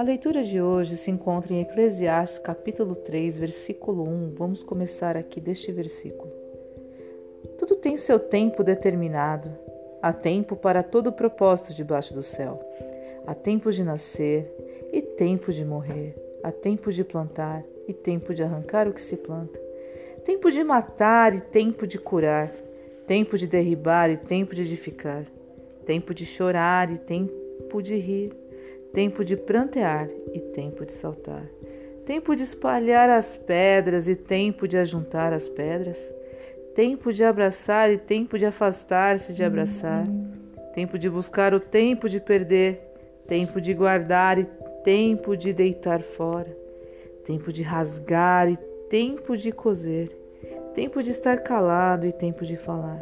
A leitura de hoje se encontra em Eclesiastes capítulo 3, versículo 1. Vamos começar aqui deste versículo. Tudo tem seu tempo determinado. Há tempo para todo propósito debaixo do céu. Há tempo de nascer e tempo de morrer. Há tempo de plantar e tempo de arrancar o que se planta. Tempo de matar e tempo de curar. Tempo de derribar e tempo de edificar. Tempo de chorar e tempo de rir tempo de prantear e tempo de saltar, tempo de espalhar as pedras e tempo de ajuntar as pedras, tempo de abraçar e tempo de afastar-se de abraçar, tempo de buscar o tempo de perder, tempo de guardar e tempo de deitar fora, tempo de rasgar e tempo de coser, tempo de estar calado e tempo de falar.